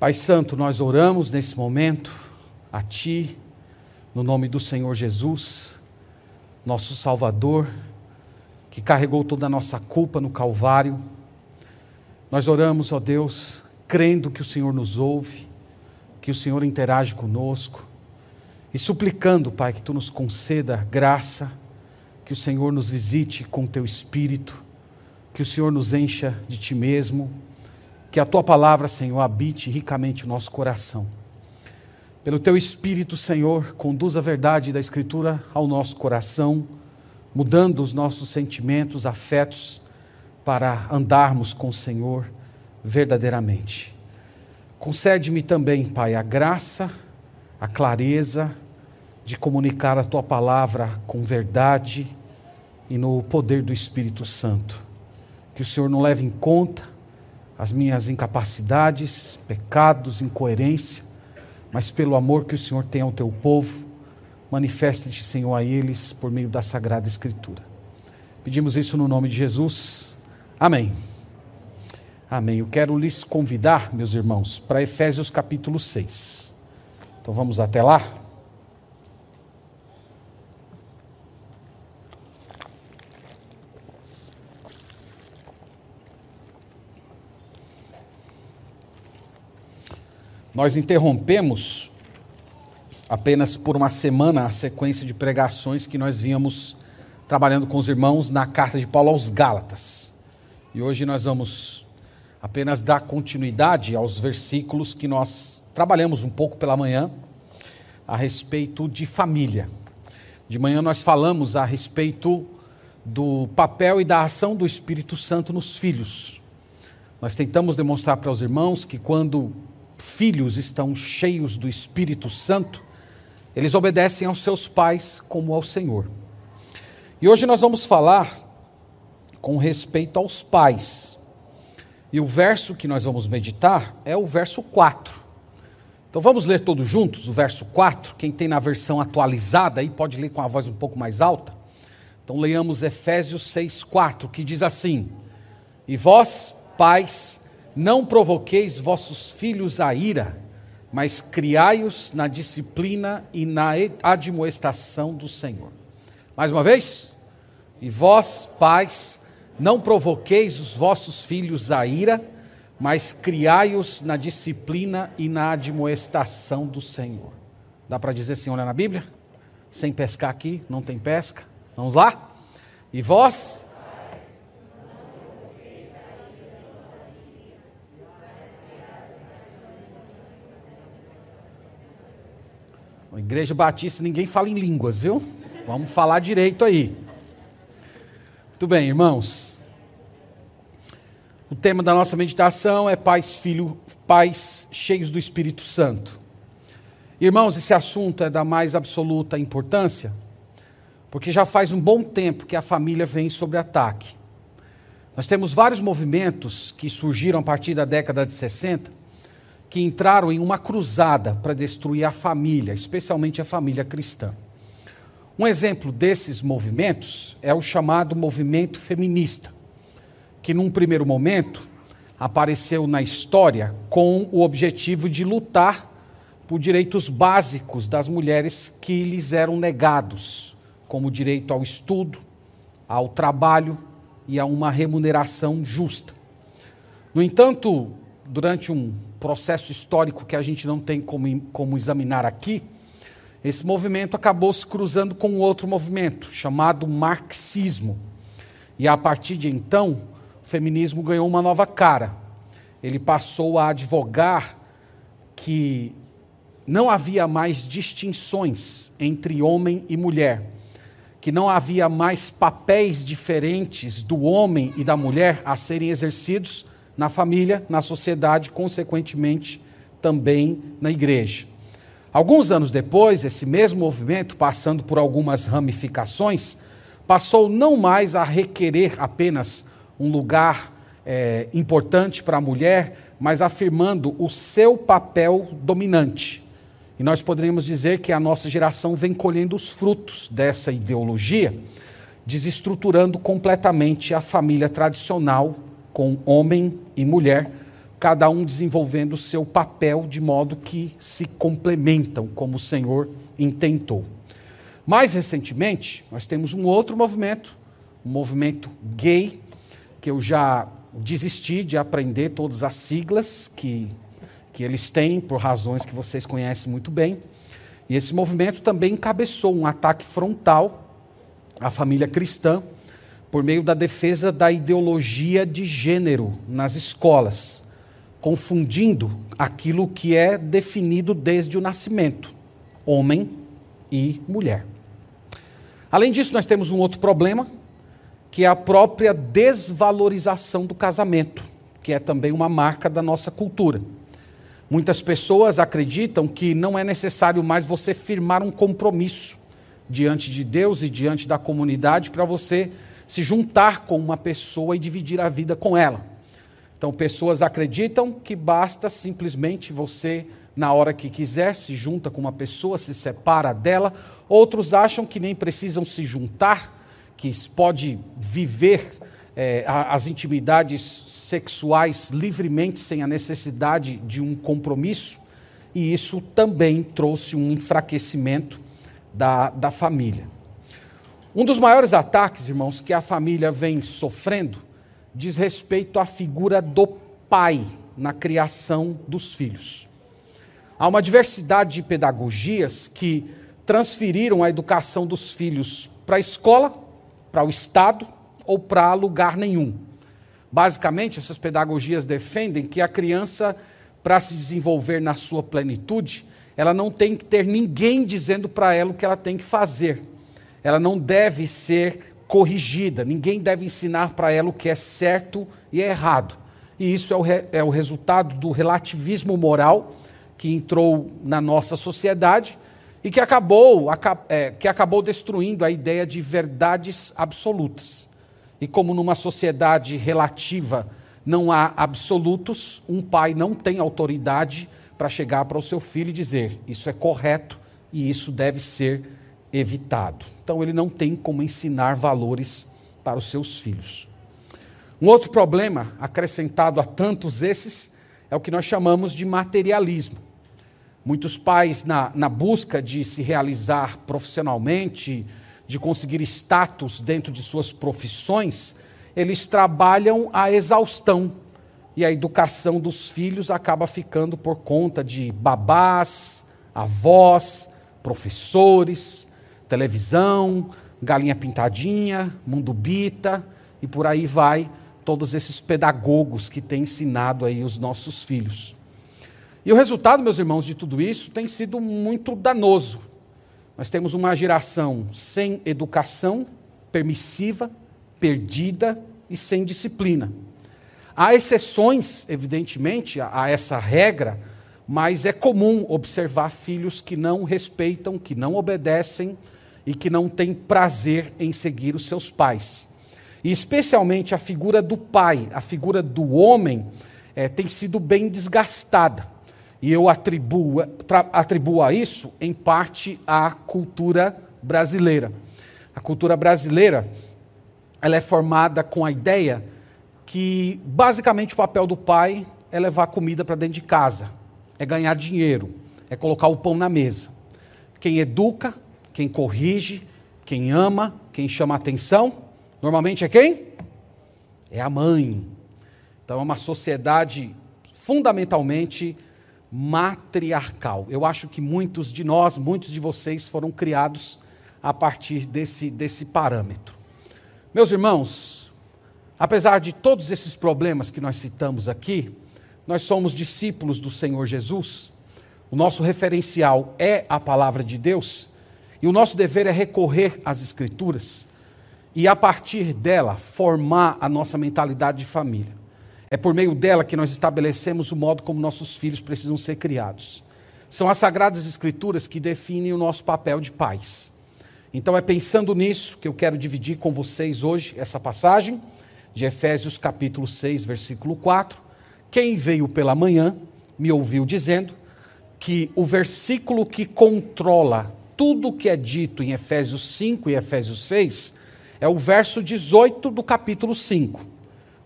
Pai Santo, nós oramos nesse momento a Ti, no nome do Senhor Jesus, nosso Salvador, que carregou toda a nossa culpa no Calvário. Nós oramos, ó Deus, crendo que o Senhor nos ouve, que o Senhor interage conosco e suplicando, Pai, que Tu nos conceda graça, que o Senhor nos visite com Teu Espírito, que o Senhor nos encha de Ti mesmo que a tua palavra, Senhor, habite ricamente o nosso coração. Pelo teu Espírito, Senhor, conduz a verdade da Escritura ao nosso coração, mudando os nossos sentimentos, afetos, para andarmos com o Senhor verdadeiramente. Concede-me também, Pai, a graça, a clareza de comunicar a tua palavra com verdade e no poder do Espírito Santo. Que o Senhor não leve em conta as minhas incapacidades, pecados, incoerência, mas pelo amor que o Senhor tem ao teu povo, manifesta-te, Senhor, a eles por meio da Sagrada Escritura. Pedimos isso no nome de Jesus. Amém. Amém. Eu quero lhes convidar, meus irmãos, para Efésios capítulo 6. Então vamos até lá. Nós interrompemos apenas por uma semana a sequência de pregações que nós vínhamos trabalhando com os irmãos na carta de Paulo aos Gálatas. E hoje nós vamos apenas dar continuidade aos versículos que nós trabalhamos um pouco pela manhã a respeito de família. De manhã nós falamos a respeito do papel e da ação do Espírito Santo nos filhos. Nós tentamos demonstrar para os irmãos que quando filhos estão cheios do Espírito Santo, eles obedecem aos seus pais como ao Senhor. E hoje nós vamos falar com respeito aos pais. E o verso que nós vamos meditar é o verso 4. Então vamos ler todos juntos o verso 4. Quem tem na versão atualizada aí pode ler com a voz um pouco mais alta. Então leiamos Efésios 6:4, que diz assim: E vós, pais, não provoqueis vossos filhos a ira, mas criai-os na disciplina e na admoestação do Senhor. Mais uma vez, e vós, pais, não provoqueis os vossos filhos a ira, mas criai-os na disciplina e na admoestação do Senhor. Dá para dizer assim, olha na Bíblia? Sem pescar aqui, não tem pesca. Vamos lá? E vós, A igreja batista ninguém fala em línguas, viu? Vamos falar direito aí. Muito bem, irmãos. O tema da nossa meditação é pais, filho, pais cheios do Espírito Santo. Irmãos, esse assunto é da mais absoluta importância, porque já faz um bom tempo que a família vem sobre ataque. Nós temos vários movimentos que surgiram a partir da década de 60 que entraram em uma cruzada para destruir a família, especialmente a família cristã. Um exemplo desses movimentos é o chamado movimento feminista, que num primeiro momento apareceu na história com o objetivo de lutar por direitos básicos das mulheres que lhes eram negados, como o direito ao estudo, ao trabalho e a uma remuneração justa. No entanto, durante um processo histórico que a gente não tem como, como examinar aqui, esse movimento acabou se cruzando com outro movimento, chamado marxismo. E a partir de então, o feminismo ganhou uma nova cara. Ele passou a advogar que não havia mais distinções entre homem e mulher, que não havia mais papéis diferentes do homem e da mulher a serem exercidos na família, na sociedade, consequentemente também na igreja. Alguns anos depois, esse mesmo movimento, passando por algumas ramificações, passou não mais a requerer apenas um lugar é, importante para a mulher, mas afirmando o seu papel dominante. E nós poderíamos dizer que a nossa geração vem colhendo os frutos dessa ideologia, desestruturando completamente a família tradicional com homem e mulher cada um desenvolvendo o seu papel de modo que se complementam, como o Senhor intentou. Mais recentemente, nós temos um outro movimento, um movimento gay, que eu já desisti de aprender todas as siglas que, que eles têm, por razões que vocês conhecem muito bem. E esse movimento também encabeçou um ataque frontal à família cristã por meio da defesa da ideologia de gênero nas escolas, confundindo aquilo que é definido desde o nascimento: homem e mulher. Além disso, nós temos um outro problema, que é a própria desvalorização do casamento, que é também uma marca da nossa cultura. Muitas pessoas acreditam que não é necessário mais você firmar um compromisso diante de Deus e diante da comunidade para você se juntar com uma pessoa e dividir a vida com ela. Então, pessoas acreditam que basta simplesmente você, na hora que quiser, se junta com uma pessoa, se separa dela. Outros acham que nem precisam se juntar, que pode viver é, as intimidades sexuais livremente, sem a necessidade de um compromisso. E isso também trouxe um enfraquecimento da, da família. Um dos maiores ataques, irmãos, que a família vem sofrendo diz respeito à figura do pai na criação dos filhos. Há uma diversidade de pedagogias que transferiram a educação dos filhos para a escola, para o Estado ou para lugar nenhum. Basicamente, essas pedagogias defendem que a criança, para se desenvolver na sua plenitude, ela não tem que ter ninguém dizendo para ela o que ela tem que fazer. Ela não deve ser corrigida, ninguém deve ensinar para ela o que é certo e é errado. E isso é o, re, é o resultado do relativismo moral que entrou na nossa sociedade e que acabou, é, que acabou destruindo a ideia de verdades absolutas. E como numa sociedade relativa não há absolutos, um pai não tem autoridade para chegar para o seu filho e dizer: isso é correto e isso deve ser evitado. Então ele não tem como ensinar valores para os seus filhos. Um outro problema acrescentado a tantos esses é o que nós chamamos de materialismo. Muitos pais, na, na busca de se realizar profissionalmente, de conseguir status dentro de suas profissões, eles trabalham a exaustão e a educação dos filhos acaba ficando por conta de babás, avós, professores, televisão, galinha pintadinha, mundo bita e por aí vai todos esses pedagogos que têm ensinado aí os nossos filhos. E o resultado, meus irmãos, de tudo isso tem sido muito danoso. Nós temos uma geração sem educação, permissiva, perdida e sem disciplina. Há exceções, evidentemente, a, essa regra, mas é comum observar filhos que não respeitam, que não obedecem e que não têm prazer em seguir os seus pais. E especialmente a figura do pai, a figura do homem, é, tem sido bem desgastada. E eu atribuo, atribuo a isso, em parte, à cultura brasileira. A cultura brasileira ela é formada com a ideia que basicamente o papel do pai é levar comida para dentro de casa, é ganhar dinheiro, é colocar o pão na mesa. Quem educa, quem corrige, quem ama, quem chama atenção, normalmente é quem? É a mãe. Então é uma sociedade fundamentalmente matriarcal. Eu acho que muitos de nós, muitos de vocês foram criados a partir desse, desse parâmetro. Meus irmãos, Apesar de todos esses problemas que nós citamos aqui, nós somos discípulos do Senhor Jesus, o nosso referencial é a palavra de Deus, e o nosso dever é recorrer às Escrituras e, a partir dela, formar a nossa mentalidade de família. É por meio dela que nós estabelecemos o modo como nossos filhos precisam ser criados. São as Sagradas Escrituras que definem o nosso papel de pais. Então é pensando nisso que eu quero dividir com vocês hoje essa passagem de Efésios capítulo 6, versículo 4. Quem veio pela manhã me ouviu dizendo que o versículo que controla tudo o que é dito em Efésios 5 e Efésios 6 é o verso 18 do capítulo 5.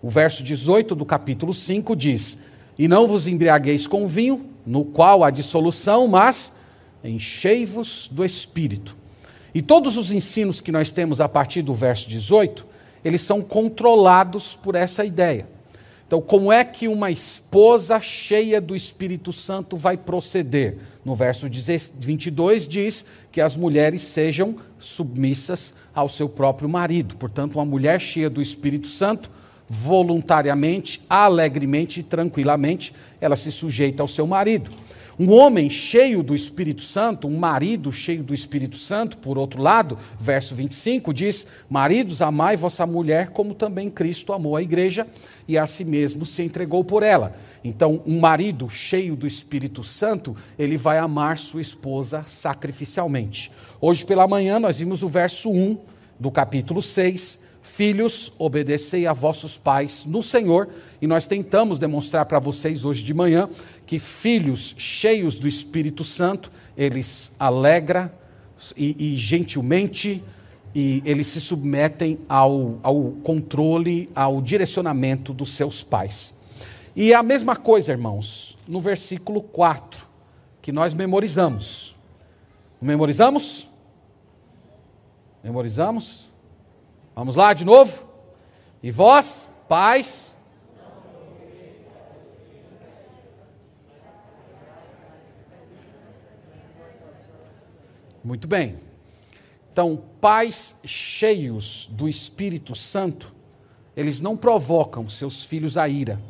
O verso 18 do capítulo 5 diz: E não vos embriagueis com vinho, no qual há dissolução, mas enchei-vos do espírito. E todos os ensinos que nós temos a partir do verso 18, eles são controlados por essa ideia. Então, como é que uma esposa cheia do Espírito Santo vai proceder? No verso 22 diz que as mulheres sejam submissas ao seu próprio marido. Portanto, uma mulher cheia do Espírito Santo, voluntariamente, alegremente e tranquilamente, ela se sujeita ao seu marido. Um homem cheio do Espírito Santo, um marido cheio do Espírito Santo, por outro lado, verso 25 diz: Maridos, amai vossa mulher, como também Cristo amou a igreja e a si mesmo se entregou por ela. Então, um marido cheio do Espírito Santo, ele vai amar sua esposa sacrificialmente. Hoje pela manhã nós vimos o verso 1 do capítulo 6 Filhos, obedecei a vossos pais no Senhor, e nós tentamos demonstrar para vocês hoje de manhã que filhos cheios do Espírito Santo, eles alegra e, e gentilmente e eles se submetem ao, ao controle, ao direcionamento dos seus pais. E a mesma coisa, irmãos, no versículo 4, que nós memorizamos. Memorizamos? Memorizamos? Vamos lá de novo? E vós, pais, Muito bem. Então, pais cheios do Espírito Santo, eles não provocam seus filhos à ira,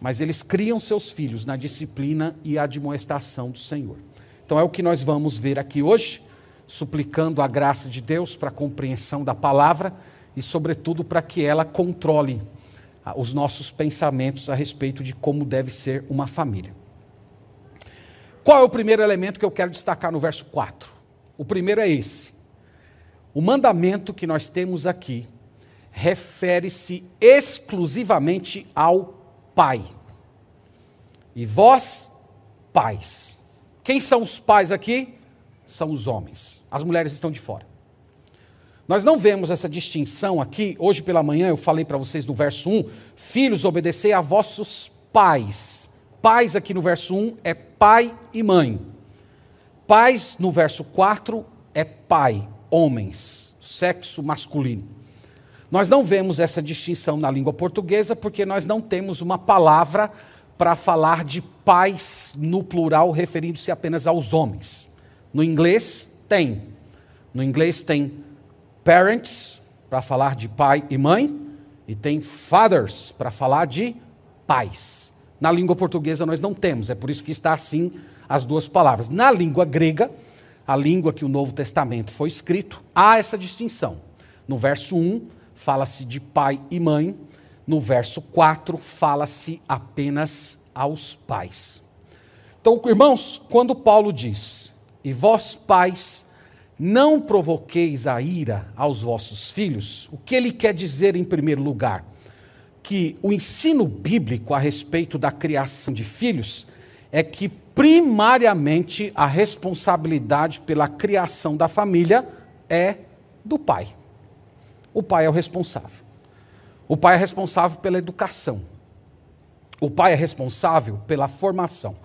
mas eles criam seus filhos na disciplina e admoestação do Senhor. Então, é o que nós vamos ver aqui hoje suplicando a graça de Deus para a compreensão da palavra e, sobretudo, para que ela controle ah, os nossos pensamentos a respeito de como deve ser uma família. Qual é o primeiro elemento que eu quero destacar no verso 4? O primeiro é esse. O mandamento que nós temos aqui refere-se exclusivamente ao Pai. E vós, pais. Quem são os pais aqui? São os homens. As mulheres estão de fora. Nós não vemos essa distinção aqui. Hoje pela manhã eu falei para vocês no verso 1: Filhos, obedecei a vossos pais. Pais aqui no verso 1 é pai e mãe. Pais no verso 4 é pai, homens, sexo masculino. Nós não vemos essa distinção na língua portuguesa porque nós não temos uma palavra para falar de pais no plural referindo-se apenas aos homens. No inglês, tem. No inglês tem parents, para falar de pai e mãe, e tem fathers, para falar de pais. Na língua portuguesa nós não temos, é por isso que está assim as duas palavras. Na língua grega, a língua que o Novo Testamento foi escrito, há essa distinção. No verso 1, fala-se de pai e mãe, no verso 4, fala-se apenas aos pais. Então, irmãos, quando Paulo diz e vós, pais, não provoqueis a ira aos vossos filhos, o que ele quer dizer em primeiro lugar? Que o ensino bíblico a respeito da criação de filhos é que, primariamente, a responsabilidade pela criação da família é do pai. O pai é o responsável. O pai é responsável pela educação. O pai é responsável pela formação.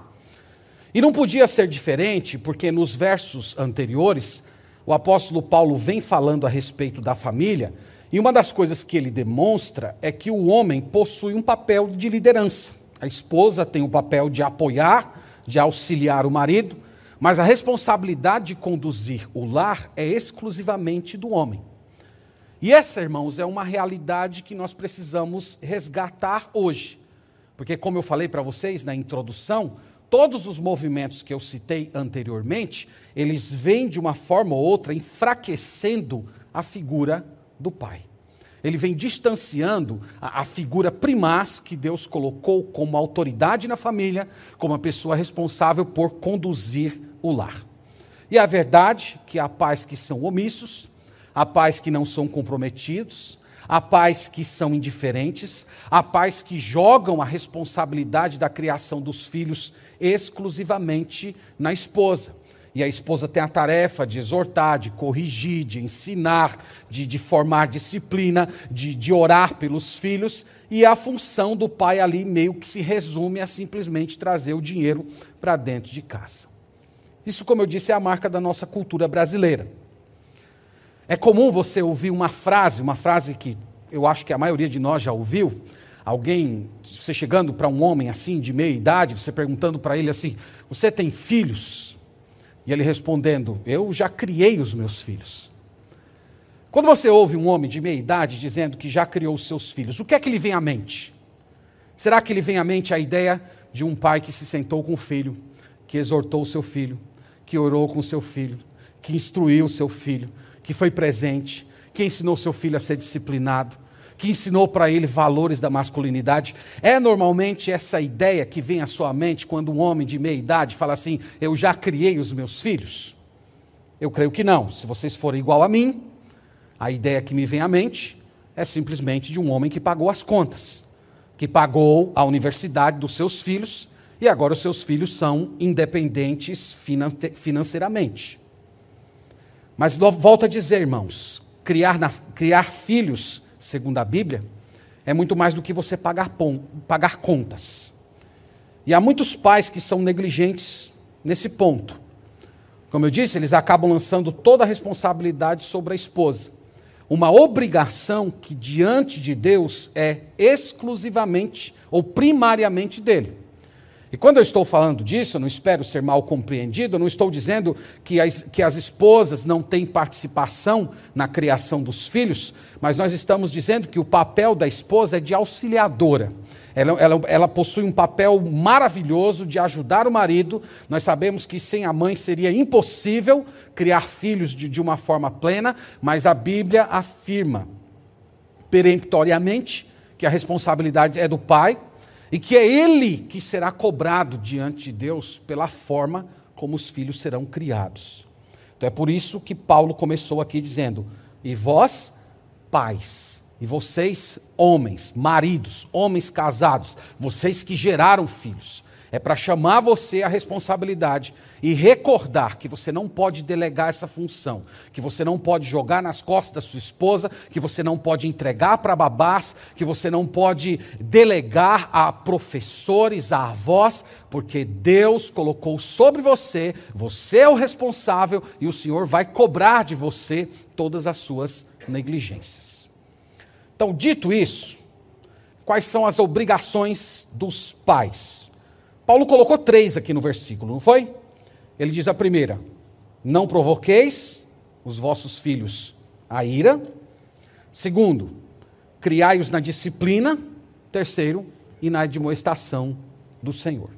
E não podia ser diferente, porque nos versos anteriores, o apóstolo Paulo vem falando a respeito da família, e uma das coisas que ele demonstra é que o homem possui um papel de liderança. A esposa tem o papel de apoiar, de auxiliar o marido, mas a responsabilidade de conduzir o lar é exclusivamente do homem. E essa, irmãos, é uma realidade que nós precisamos resgatar hoje. Porque, como eu falei para vocês na introdução, todos os movimentos que eu citei anteriormente, eles vêm de uma forma ou outra enfraquecendo a figura do pai. Ele vem distanciando a, a, figura primaz que Deus colocou como autoridade na família, como a pessoa responsável por conduzir o lar. E a verdade que há pais que são omissos, há pais que não são comprometidos, há pais que são indiferentes, há pais que jogam a responsabilidade da criação dos filhos exclusivamente na esposa. e a esposa tem a tarefa de exortar, de corrigir, de ensinar, de, de formar disciplina, de, de orar pelos filhos, e a função do pai ali meio que se resume a simplesmente trazer o dinheiro para dentro de casa. Isso, como eu disse, é a marca da nossa cultura brasileira. É comum você ouvir uma frase, uma frase que eu acho que a maioria de nós já ouviu, alguém, você chegando para um homem assim, de meia idade, você perguntando para ele assim: Você tem filhos? E ele respondendo: Eu já criei os meus filhos. Quando você ouve um homem de meia idade dizendo que já criou os seus filhos, o que é que lhe vem à mente? Será que lhe vem à mente a ideia de um pai que se sentou com o filho, que exortou o seu filho, que orou com o seu filho, que instruiu o seu filho, que foi presente, que ensinou seu filho a ser disciplinado, que ensinou para ele valores da masculinidade. É normalmente essa ideia que vem à sua mente quando um homem de meia idade fala assim: Eu já criei os meus filhos? Eu creio que não. Se vocês forem igual a mim, a ideia que me vem à mente é simplesmente de um homem que pagou as contas, que pagou a universidade dos seus filhos e agora os seus filhos são independentes financeiramente. Mas volto a dizer, irmãos, criar, na, criar filhos segundo a Bíblia, é muito mais do que você pagar, pagar contas. E há muitos pais que são negligentes nesse ponto. Como eu disse, eles acabam lançando toda a responsabilidade sobre a esposa. Uma obrigação que diante de Deus é exclusivamente ou primariamente dele. E quando eu estou falando disso, não espero ser mal compreendido, não estou dizendo que as, que as esposas não têm participação na criação dos filhos, mas nós estamos dizendo que o papel da esposa é de auxiliadora. Ela, ela, ela, possui um papel maravilhoso de ajudar o marido. Nós sabemos que sem a mãe seria impossível criar filhos de, de uma forma plena, mas a Bíblia afirma peremptoriamente que a responsabilidade é do pai e que é ele que será cobrado diante de Deus pela forma como os filhos serão criados. Então é por isso que Paulo começou aqui dizendo: E vós, pais, e vocês, homens, maridos, homens casados, vocês que geraram filhos, é para chamar você à responsabilidade e recordar que você não pode delegar essa função, que você não pode jogar nas costas da sua esposa, que você não pode entregar para babás, que você não pode delegar a professores, a avós, porque Deus colocou sobre você, você é o responsável e o Senhor vai cobrar de você todas as suas negligências. Então, dito isso, quais são as obrigações dos pais? Paulo colocou três aqui no versículo, não foi? Ele diz a primeira: Não provoqueis os vossos filhos a ira. Segundo, criai-os na disciplina. Terceiro, e na admoestação do Senhor.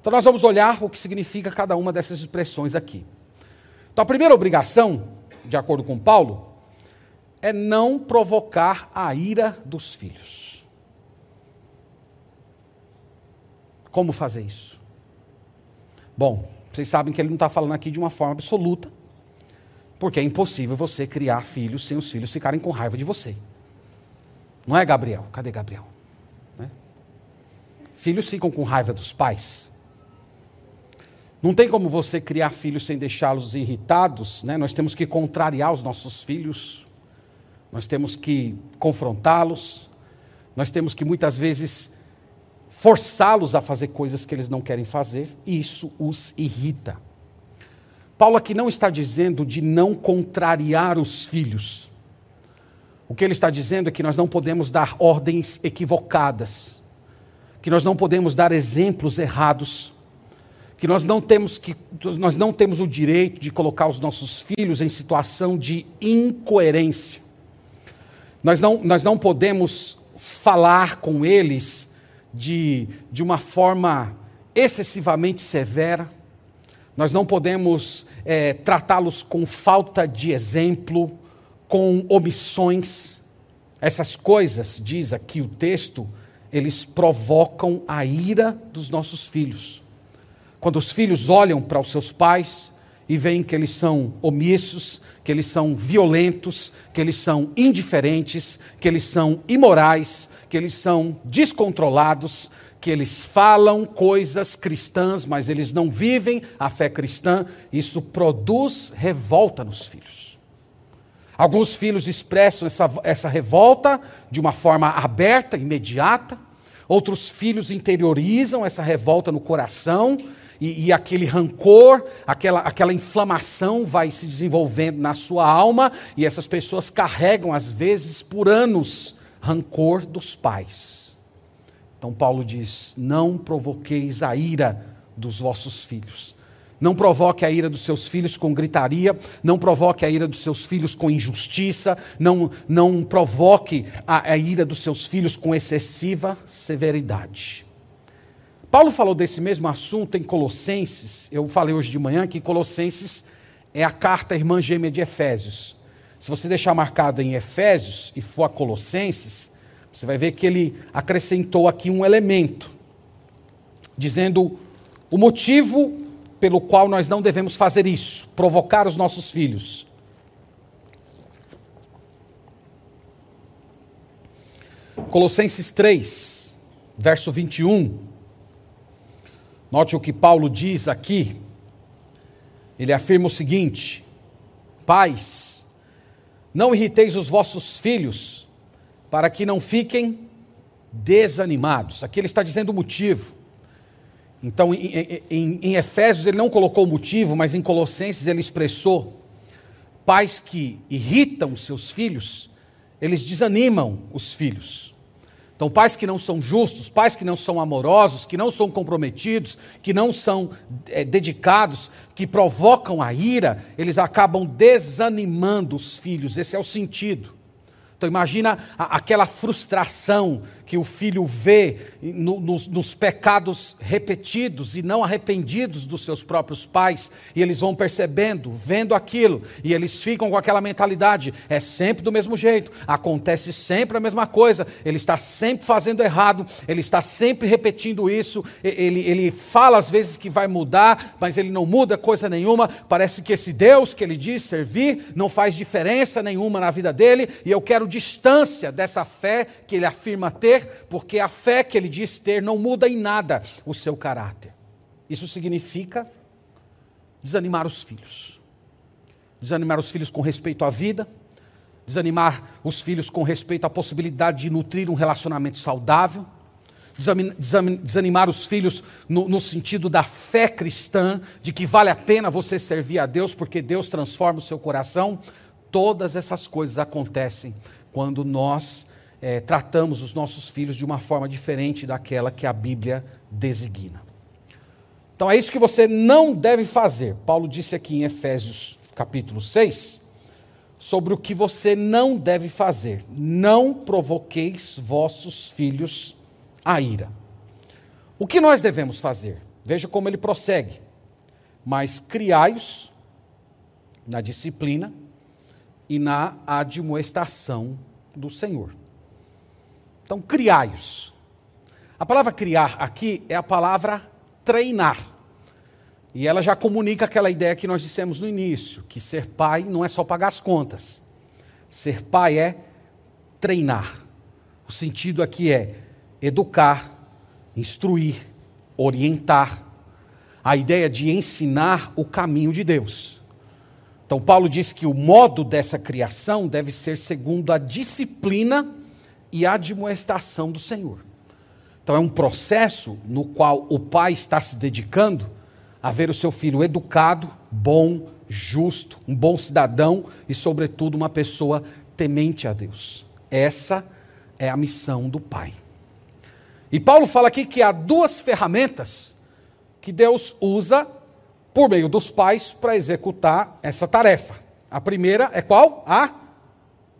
Então nós vamos olhar o que significa cada uma dessas expressões aqui. Então a primeira obrigação, de acordo com Paulo, é não provocar a ira dos filhos. Como fazer isso? Bom, vocês sabem que ele não está falando aqui de uma forma absoluta, porque é impossível você criar filhos sem os filhos ficarem com raiva de você. Não é, Gabriel? Cadê Gabriel? Né? Filhos ficam com raiva dos pais. Não tem como você criar filhos sem deixá-los irritados, né? Nós temos que contrariar os nossos filhos, nós temos que confrontá-los, nós temos que muitas vezes forçá-los a fazer coisas que eles não querem fazer, e isso os irrita. Paulo aqui não está dizendo de não contrariar os filhos. O que ele está dizendo é que nós não podemos dar ordens equivocadas, que nós não podemos dar exemplos errados, que nós não temos que nós não temos o direito de colocar os nossos filhos em situação de incoerência. Nós não, nós não podemos falar com eles de, de uma forma excessivamente severa, nós não podemos é, tratá-los com falta de exemplo, com omissões. Essas coisas, diz aqui o texto, eles provocam a ira dos nossos filhos. Quando os filhos olham para os seus pais e veem que eles são omissos, que eles são violentos, que eles são indiferentes, que eles são imorais, que eles são descontrolados, que eles falam coisas cristãs, mas eles não vivem a fé cristã, isso produz revolta nos filhos. Alguns filhos expressam essa, essa revolta de uma forma aberta, imediata, outros filhos interiorizam essa revolta no coração e, e, aquele rancor, aquela, aquela inflamação vai se desenvolvendo na sua alma, e essas pessoas carregam, às vezes, por anos, rancor dos pais. Então Paulo diz: Não provoqueis a ira dos vossos filhos. Não provoque a ira dos seus filhos com gritaria, não provoque a ira dos seus filhos com injustiça, não, não provoque a, a ira dos seus filhos com excessiva severidade. Paulo falou desse mesmo assunto em Colossenses. Eu falei hoje de manhã que Colossenses é a carta irmã gêmea de Efésios. Se você deixar marcado em Efésios e for a Colossenses, você vai ver que ele acrescentou aqui um elemento, dizendo o motivo pelo qual nós não devemos fazer isso, provocar os nossos filhos. Colossenses 3, verso 21. Note o que Paulo diz aqui. Ele afirma o seguinte: Pais, não irriteis os vossos filhos, para que não fiquem desanimados. Aqui ele está dizendo o motivo. Então, em, em, em, Efésios ele não colocou o motivo, mas em Colossenses ele expressou: pais que irritam seus filhos, eles desanimam os filhos. Então, pais que não são justos, pais que não são amorosos, que não são comprometidos, que não são é, dedicados, que provocam a ira, eles acabam desanimando os filhos. Esse é o sentido. Então imagina aquela frustração que o filho vê no, nos, nos, pecados repetidos e não arrependidos dos seus próprios pais, e eles vão percebendo, vendo aquilo, e eles ficam com aquela mentalidade: é sempre do mesmo jeito, acontece sempre a mesma coisa, ele está sempre fazendo errado, ele está sempre repetindo isso, ele, ele fala às vezes que vai mudar, mas ele não muda coisa nenhuma, parece que esse Deus que ele diz servir não faz diferença nenhuma na vida dele, e eu quero distância dessa fé que ele afirma ter porque a fé que ele diz ter não muda em nada o seu caráter. Isso significa desanimar os filhos. Desanimar os filhos com respeito à vida, desanimar os filhos com respeito à possibilidade de nutrir um relacionamento saudável, desanimar os filhos no, no, sentido da fé cristã, de que vale a pena você servir a Deus porque Deus transforma o seu coração. Todas essas coisas acontecem quando nós é, tratamos os nossos filhos de uma forma diferente daquela que a Bíblia designa. Então é isso que você não deve fazer. Paulo disse aqui em Efésios capítulo 6 sobre o que você não deve fazer. Não provoqueis vossos filhos a ira. O que nós devemos fazer? Veja como ele prossegue. Mas criai-os na disciplina e na admoestação do Senhor. Então, criai-os. A palavra criar aqui é a palavra treinar. E ela já comunica aquela ideia que nós dissemos no início, que ser pai não é só pagar as contas. Ser pai é treinar. O sentido aqui é educar, instruir, orientar. A ideia de ensinar o caminho de Deus. Então, Paulo diz que o modo dessa criação deve ser segundo a disciplina e admoestação do Senhor. Então é um processo no qual o pai está se dedicando a ver o seu filho educado, bom, justo, um bom cidadão e, sobretudo, uma pessoa temente a Deus. Essa é a missão do pai. E Paulo fala aqui que há duas ferramentas que Deus usa por meio dos pais para executar essa tarefa. A primeira é qual? A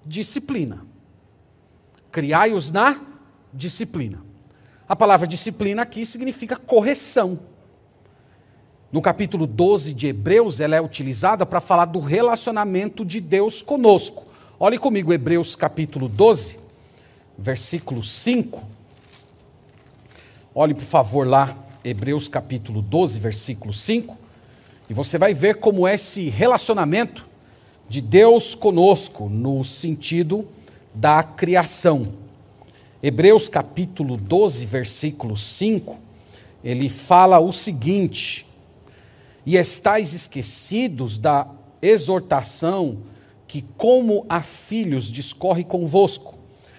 disciplina. Criai-os na disciplina. A palavra disciplina aqui significa correção. No capítulo 12 de Hebreus, ela é utilizada para falar do relacionamento de Deus conosco. Olhe comigo, Hebreus capítulo 12, versículo 5. Olhe, por favor, lá, Hebreus capítulo 12, versículo 5. E você vai ver como esse relacionamento de Deus conosco, no sentido da criação. Hebreus capítulo 12, versículo 5, ele fala o seguinte: E estáis esquecidos da exortação que, como a filhos, discorre convosco.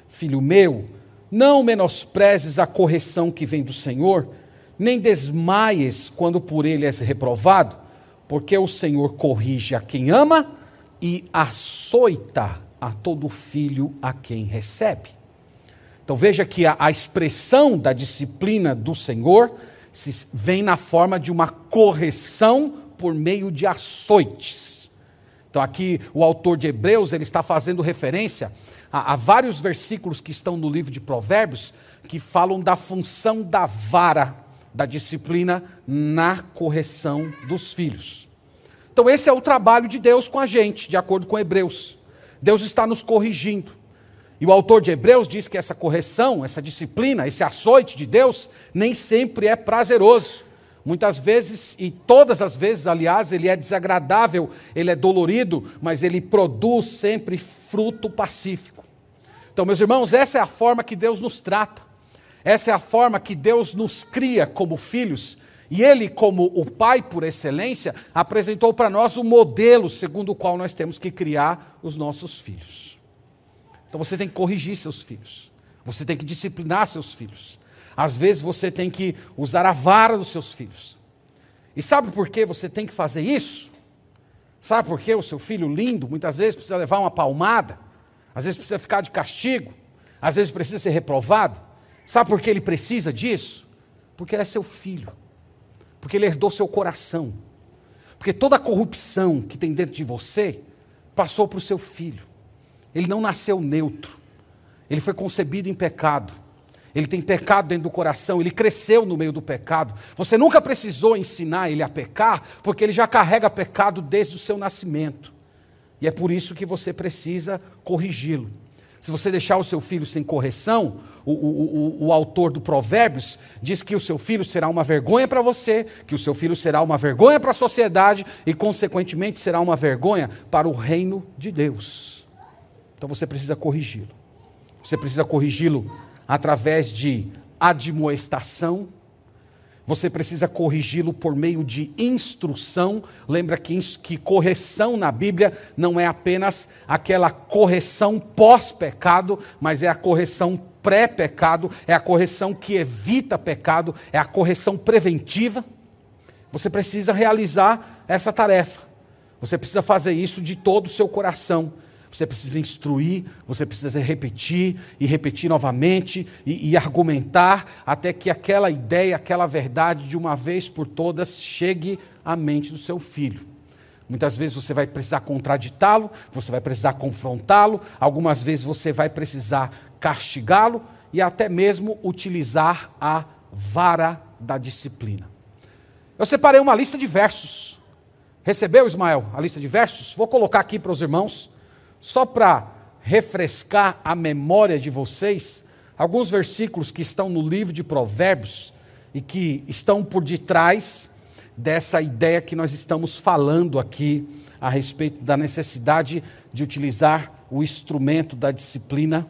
Filho meu, não menosprezes a correção que vem do Senhor, nem desmaies quando por ele és reprovado, porque o Senhor corrige a quem ama e açoita a todo filho a quem recebe. Então veja que a, a expressão da disciplina do Senhor se, vem na forma de uma correção por meio de açoites. Então aqui o autor de Hebreus ele está fazendo referência a, a vários versículos que estão no livro de Provérbios que falam da função da vara da disciplina na correção dos filhos. Então, esse é o trabalho de Deus com a gente, de acordo com Hebreus. Deus está nos corrigindo. E o autor de Hebreus diz que essa correção, essa disciplina, esse açoite de Deus, nem sempre é prazeroso. Muitas vezes, e todas as vezes, aliás, ele é desagradável, ele é dolorido, mas ele produz sempre fruto pacífico. Então, meus irmãos, essa é a forma que Deus nos trata. Essa é a forma que Deus nos cria como filhos. E Ele, como o Pai por excelência, apresentou para nós o modelo segundo o qual nós temos que criar os nossos filhos. Então você tem que corrigir seus filhos. Você tem que disciplinar seus filhos. Às vezes você tem que usar a vara dos seus filhos. E sabe por que você tem que fazer isso? Sabe por que o seu filho lindo muitas vezes precisa levar uma palmada? Às vezes precisa ficar de castigo? Às vezes precisa ser reprovado? Sabe por que ele precisa disso? Porque ele é seu filho. Porque ele herdou seu coração. Porque toda a corrupção que tem dentro de você passou para o seu filho. Ele não nasceu neutro. Ele foi concebido em pecado. Ele tem pecado dentro do coração, ele cresceu no meio do pecado. Você nunca precisou ensinar ele a pecar, porque ele já carrega pecado desde o seu nascimento. E é por isso que você precisa corrigi-lo. Se você deixar o seu filho sem correção, o, o, o, o, autor do Provérbios diz que o seu filho será uma vergonha para você, que o seu filho será uma vergonha para a sociedade e, consequentemente, será uma vergonha para o reino de Deus. Então você precisa corrigi-lo. Você precisa corrigi-lo através de admoestação. Você precisa corrigi-lo por meio de instrução. Lembra que, que correção na Bíblia não é apenas aquela correção pós-pecado, mas é a correção pré-pecado, é a correção que evita pecado, é a correção preventiva. Você precisa realizar essa tarefa. Você precisa fazer isso de todo o seu coração você precisa instruir, você precisa repetir e repetir novamente e, e, argumentar até que aquela ideia, aquela verdade, de uma vez por todas, chegue à mente do seu filho. Muitas vezes você vai precisar contraditá-lo, você vai precisar confrontá-lo, algumas vezes você vai precisar castigá-lo e até mesmo utilizar a vara da disciplina. Eu separei uma lista de versos. Recebeu, Ismael, a lista de versos? Vou colocar aqui para os irmãos só para refrescar a memória de vocês, alguns versículos que estão no livro de Provérbios e que estão por detrás dessa ideia que nós estamos falando aqui a respeito da necessidade de utilizar o instrumento da disciplina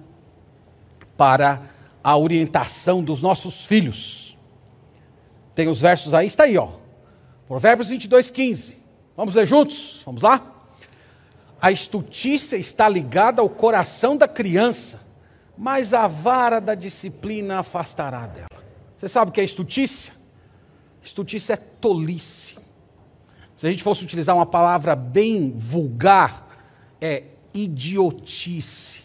para a orientação dos nossos filhos. Tem os versos aí, está aí, ó. Provérbios 22, 15. Vamos ler juntos? Vamos lá? A estutícia está ligada ao coração da criança, mas a vara da disciplina afastará dela. Você sabe o que é estutícia? Estutícia é tolice. Se a gente fosse utilizar uma palavra bem vulgar, é idiotice.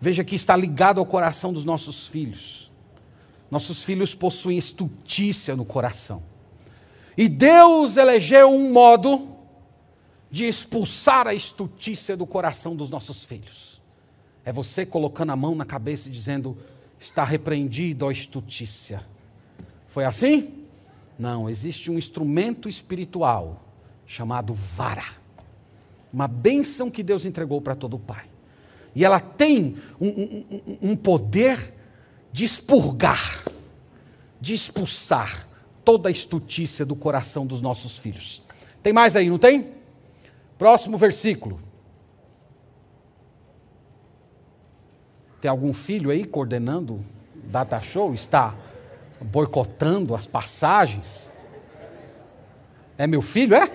Veja que está ligado ao coração dos nossos filhos. Nossos filhos possuem estutícia no coração. E Deus elegeu um modo de expulsar a estutícia do coração dos nossos filhos. É você colocando a mão na cabeça e dizendo: está repreendido a estutícia. Foi assim? Não, existe um instrumento espiritual chamado vara. Uma bênção que Deus entregou para todo pai. E ela tem um, um, um poder de expurgar, de expulsar toda a estutícia do coração dos nossos filhos. Tem mais aí, não tem? Próximo versículo. Tem algum filho aí coordenando data show? Está boicotando as passagens? É meu filho, é?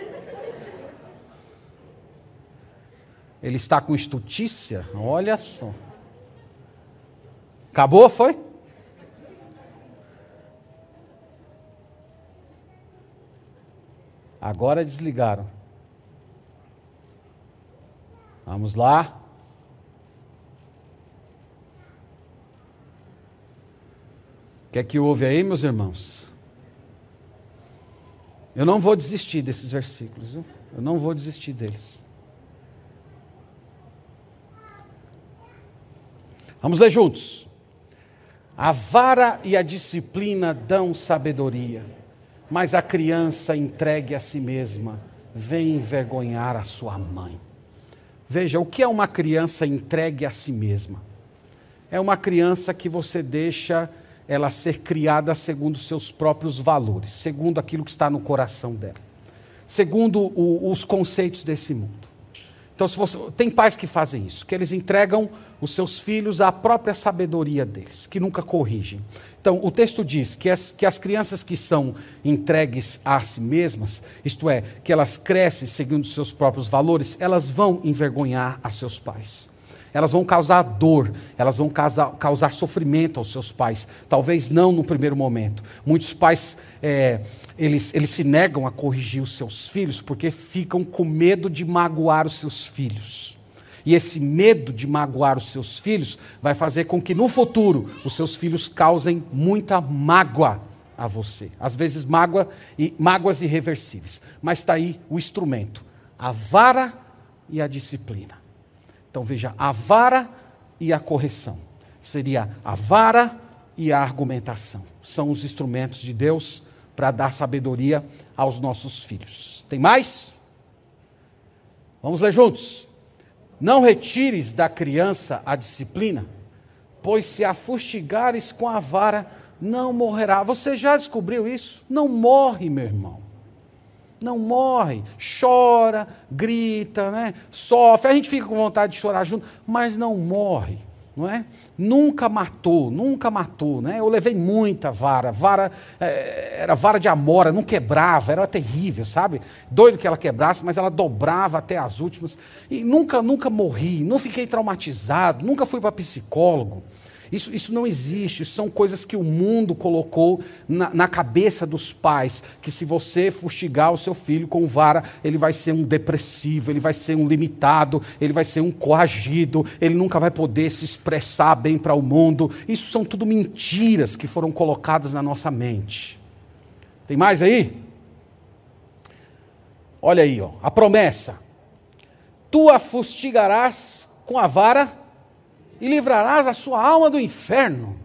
Ele está com estutícia? Olha só. Acabou, foi? Agora desligaram. Vamos lá. O que é que houve aí, meus irmãos? Eu não vou desistir desses versículos, viu? eu não vou desistir deles. Vamos ler juntos. A vara e a disciplina dão sabedoria, mas a criança entregue a si mesma vem envergonhar a sua mãe. Veja, o que é uma criança entregue a si mesma? É uma criança que você deixa ela ser criada segundo seus próprios valores, segundo aquilo que está no coração dela, segundo o, os conceitos desse mundo. Então, se você, tem pais que fazem isso, que eles entregam os seus filhos à própria sabedoria deles, que nunca corrigem. Então, o texto diz que as, que as crianças que são entregues a si mesmas, isto é, que elas crescem segundo os seus próprios valores, elas vão envergonhar a seus pais elas vão causar dor, elas vão causar, causar sofrimento aos seus pais. Talvez não no primeiro momento. Muitos pais, é, eles, eles se negam a corrigir os seus filhos porque ficam com medo de magoar os seus filhos. E esse medo de magoar os seus filhos vai fazer com que no futuro os seus filhos causem muita mágoa a você. Às vezes mágoa e mágoas irreversíveis. Mas está aí o instrumento: a vara e a disciplina. Então veja, a vara e a correção. Seria a vara e a argumentação. São os instrumentos de Deus para dar sabedoria aos nossos filhos. Tem mais? Vamos ler juntos. Não retires da criança a disciplina, pois se a fustigares com a vara, não morrerá. Você já descobriu isso? Não morre, meu irmão não morre, chora, grita, né? sofre. A gente fica com vontade de chorar junto, mas não morre, não é? Nunca matou, nunca matou, né? Eu levei muita vara, vara é, era vara de amora, não quebrava, era terrível, sabe? Doido que ela quebrasse, mas ela dobrava até as últimas e nunca, nunca morri, não fiquei traumatizado, nunca fui para psicólogo. Isso, isso não existe, isso são coisas que o mundo colocou na, na cabeça dos pais, que se você fustigar o seu filho com vara, ele vai ser um depressivo, ele vai ser um limitado, ele vai ser um coagido, ele nunca vai poder se expressar bem para o mundo. Isso são tudo mentiras que foram colocadas na nossa mente. Tem mais aí? Olha aí, ó, a promessa. Tu a fustigarás com a vara e livrarás a sua alma do inferno.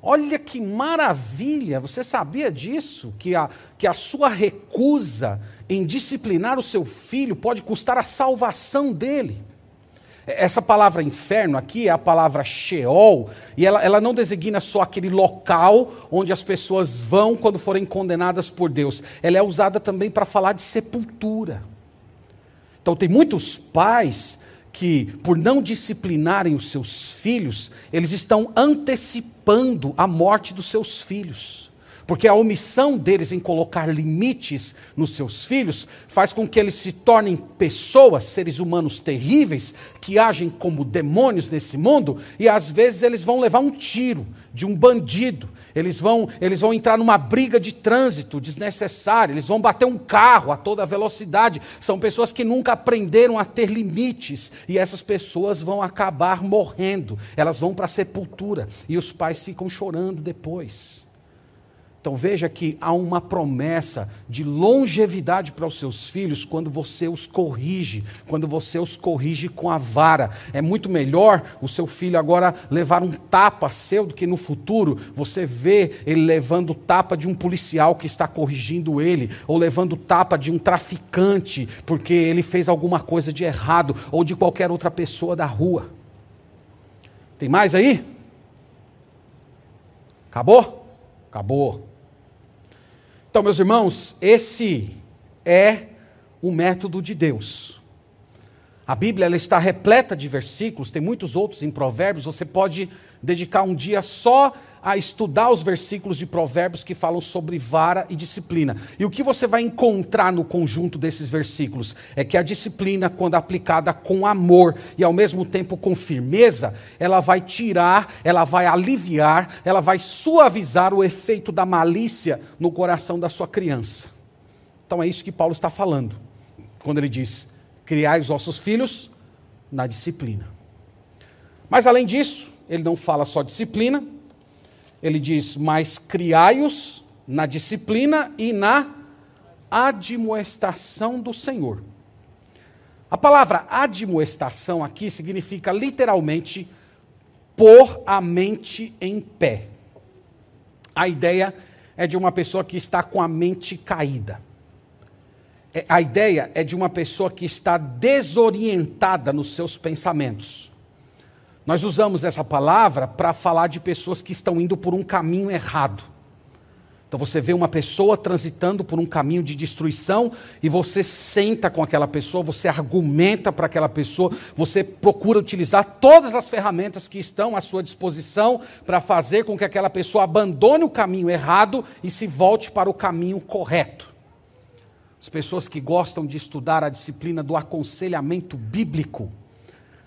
Olha que maravilha! Você sabia disso? Que a, que a sua recusa em disciplinar o seu filho pode custar a salvação dele. Essa palavra inferno aqui é a palavra Sheol, e ela, ela não designa só aquele local onde as pessoas vão quando forem condenadas por Deus. Ela é usada também para falar de sepultura. Então, tem muitos pais que, por não disciplinarem os seus filhos, eles estão antecipando a morte dos seus filhos. Porque a omissão deles em colocar limites nos seus filhos faz com que eles se tornem pessoas, seres humanos terríveis, que agem como demônios nesse mundo, e às vezes eles vão levar um tiro de um bandido, eles vão, eles vão entrar numa briga de trânsito desnecessária, eles vão bater um carro a toda velocidade. São pessoas que nunca aprenderam a ter limites, e essas pessoas vão acabar morrendo, elas vão para a sepultura, e os pais ficam chorando depois. Então veja que há uma promessa de longevidade para os seus filhos quando você os corrige, quando você os corrige com a vara. É muito melhor o seu filho agora levar um tapa seu do que no futuro você vê ele levando tapa de um policial que está corrigindo ele, ou levando tapa de um traficante porque ele fez alguma coisa de errado, ou de qualquer outra pessoa da rua. Tem mais aí? Acabou? Acabou. Então, meus irmãos, esse é o método de Deus. A Bíblia ela está repleta de versículos, tem muitos outros em Provérbios. Você pode dedicar um dia só a estudar os versículos de Provérbios que falam sobre vara e disciplina. E o que você vai encontrar no conjunto desses versículos é que a disciplina, quando aplicada com amor e ao mesmo tempo com firmeza, ela vai tirar, ela vai aliviar, ela vai suavizar o efeito da malícia no coração da sua criança. Então é isso que Paulo está falando, quando ele diz: criai os vossos filhos na disciplina. Mas além disso, ele não fala só disciplina, ele diz: Mas criai-os na disciplina e na admoestação do Senhor. A palavra admoestação aqui significa literalmente pôr a mente em pé. A ideia é de uma pessoa que está com a mente caída. É, a ideia é de uma pessoa que está desorientada nos seus pensamentos. Nós usamos essa palavra para falar de pessoas que estão indo por um caminho errado. Então você vê uma pessoa transitando por um caminho de destruição e você senta com aquela pessoa, você argumenta para aquela pessoa, você procura utilizar todas as ferramentas que estão à sua disposição para fazer com que aquela pessoa abandone o caminho errado e se volte para o caminho correto. As pessoas que gostam de estudar a disciplina do aconselhamento bíblico,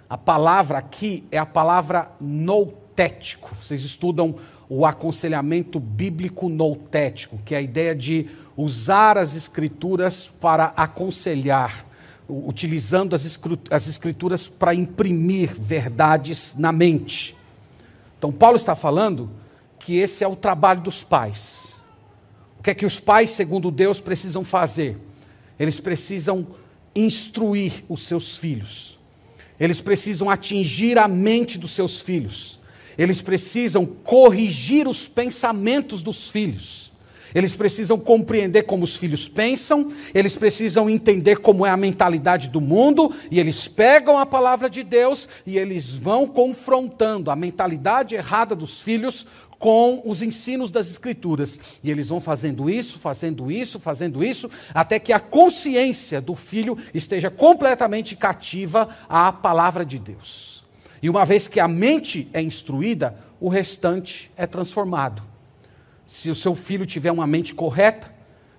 a palavra aqui é a palavra noutético. Vocês estudam o aconselhamento bíblico noutético, que é a ideia de usar as escrituras para aconselhar, utilizando as escrituras para imprimir verdades na mente. Então, Paulo está falando que esse é o trabalho dos pais. O que é que os pais, segundo Deus, precisam fazer? Eles precisam instruir os seus filhos eles precisam atingir a mente dos seus filhos. Eles precisam corrigir os pensamentos dos filhos. Eles precisam compreender como os filhos pensam, eles precisam entender como é a mentalidade do mundo, e eles pegam a palavra de Deus e eles vão confrontando a mentalidade errada dos filhos com os ensinos das Escrituras. E eles vão fazendo isso, fazendo isso, fazendo isso, até que a consciência do filho esteja completamente cativa à palavra de Deus. E uma vez que a mente é instruída, o restante é transformado. Se o seu filho tiver uma mente correta,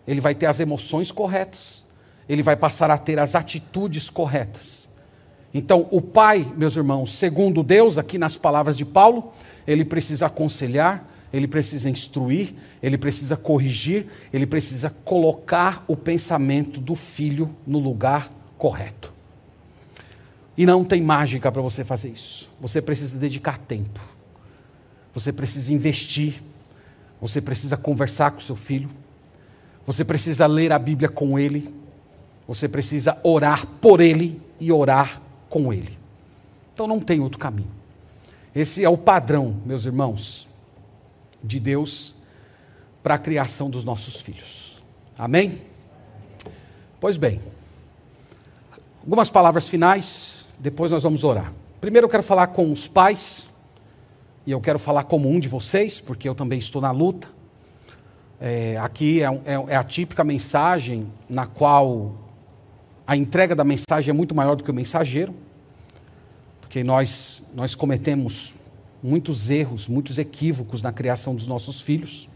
ele vai ter as emoções corretas, ele vai passar a ter as atitudes corretas. Então, o pai, meus irmãos, segundo Deus, aqui nas palavras de Paulo, ele precisa aconselhar, ele precisa instruir, ele precisa corrigir, ele precisa colocar o pensamento do filho no lugar correto. E não tem mágica para você fazer isso. Você precisa dedicar tempo. Você precisa investir. Você precisa conversar com seu filho. Você precisa ler a Bíblia com ele. Você precisa orar por ele e orar com ele. Então não tem outro caminho. Esse é o padrão, meus irmãos, de Deus para a criação dos nossos filhos. Amém? Pois bem, algumas palavras finais, depois nós vamos orar. Primeiro eu quero falar com os pais, e eu quero falar como um de vocês, porque eu também estou na luta. É, aqui é, é, é a típica mensagem na qual a entrega da mensagem é muito maior do que o mensageiro porque nós, nós cometemos muitos erros, muitos equívocos na criação dos nossos filhos.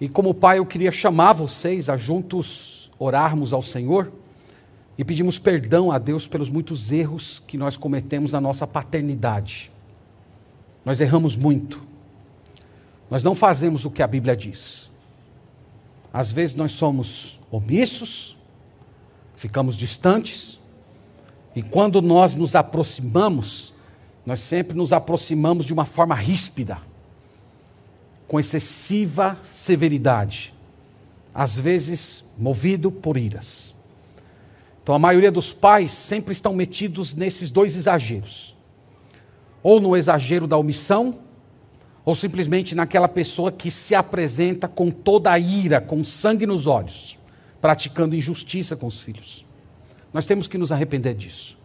E como pai, eu queria chamar vocês a juntos orarmos ao Senhor e pedimos perdão a Deus pelos muitos erros que nós cometemos na nossa paternidade. Nós erramos muito. Nós não fazemos o que a Bíblia diz. Às vezes nós somos omissos, ficamos distantes, e quando nós nos aproximamos, nós sempre nos aproximamos de uma forma ríspida, com excessiva severidade, às vezes movido por iras. Então a maioria dos pais sempre estão metidos nesses dois exageros. Ou no exagero da omissão, ou simplesmente naquela pessoa que se apresenta com toda a ira, com sangue nos olhos, praticando injustiça com os filhos. Nós temos que nos arrepender disso.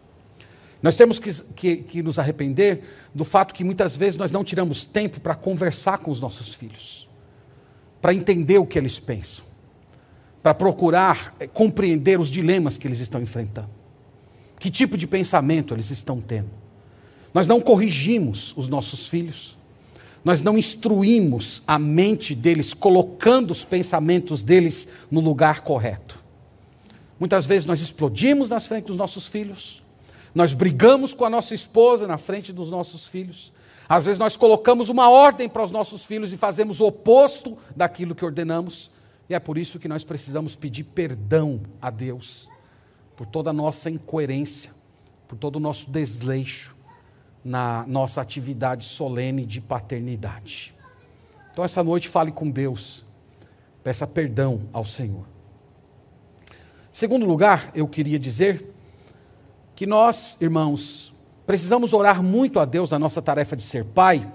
Nós temos que, que, que, nos arrepender do fato que muitas vezes nós não tiramos tempo para conversar com os nossos filhos, para entender o que eles pensam, para procurar eh, compreender os dilemas que eles estão enfrentando. Que tipo de pensamento eles estão tendo? Nós não corrigimos os nossos filhos. Nós não instruímos a mente deles, colocando os pensamentos deles no lugar correto. Muitas vezes nós explodimos na frente dos nossos filhos, nós brigamos com a nossa esposa na frente dos nossos filhos, às vezes nós colocamos uma ordem para os nossos filhos e fazemos o oposto daquilo que ordenamos, e é por isso que nós precisamos pedir perdão a Deus por toda a nossa incoerência, por todo o nosso desleixo na nossa atividade solene de paternidade. Então, essa noite, fale com Deus, peça perdão ao Senhor. Segundo lugar, eu queria dizer que nós, irmãos, precisamos orar muito a Deus na nossa tarefa de ser pai,